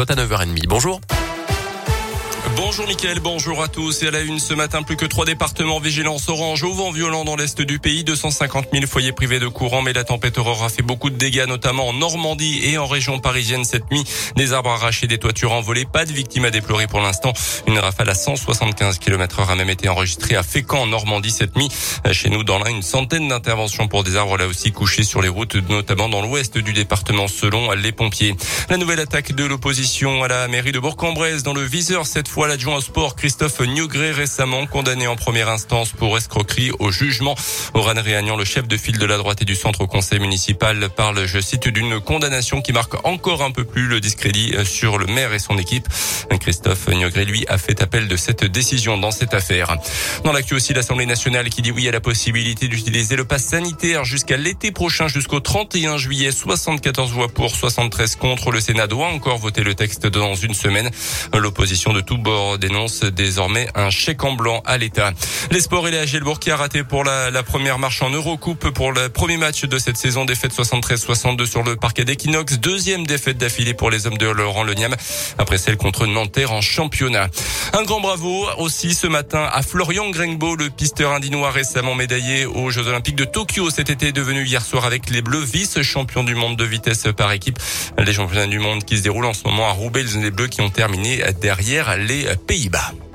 cote à 9h30. Bonjour. Bonjour Mickaël, bonjour à tous. Et à la une ce matin, plus que trois départements vigilance orange au vent violent dans l'est du pays. 250 000 foyers privés de courant, mais la tempête aura fait beaucoup de dégâts, notamment en Normandie et en région parisienne cette nuit. Des arbres arrachés, des toitures envolées, pas de victimes à déplorer pour l'instant. Une rafale à 175 km heure a même été enregistrée à Fécamp en Normandie cette nuit. Chez nous, dans l'un, une centaine d'interventions pour des arbres là aussi couchés sur les routes, notamment dans l'ouest du département selon les pompiers. La nouvelle attaque de l'opposition à la mairie de Bourg-en-Bresse dans le viseur cette fois l'adjoint au sport Christophe Niogré récemment condamné en première instance pour escroquerie au jugement. Oran Réagnan, le chef de file de la droite et du centre conseil municipal, parle, je cite, d'une condamnation qui marque encore un peu plus le discrédit sur le maire et son équipe. Christophe Niogré, lui, a fait appel de cette décision dans cette affaire. Dans l'actu aussi, l'Assemblée nationale qui dit oui à la possibilité d'utiliser le pass sanitaire jusqu'à l'été prochain, jusqu'au 31 juillet. 74 voix pour, 73 contre. Le Sénat doit encore voter le texte dans une semaine. L'opposition de tout bord dénonce désormais un chèque en blanc à l'État. Les sports et les qui a raté pour la, la, première marche en Eurocoupe pour le premier match de cette saison. Défaite 73-62 sur le parquet d'Equinox. Deuxième défaite d'affilée pour les hommes de Laurent Leniam après celle contre Nanterre en championnat. Un grand bravo aussi ce matin à Florian Grengbo, le pisteur indinois récemment médaillé aux Jeux Olympiques de Tokyo cet été devenu hier soir avec les Bleus vice-champion du monde de vitesse par équipe. Les championnats du monde qui se déroulent en ce moment à Roubaix, les Bleus qui ont terminé derrière les Pays-Bas.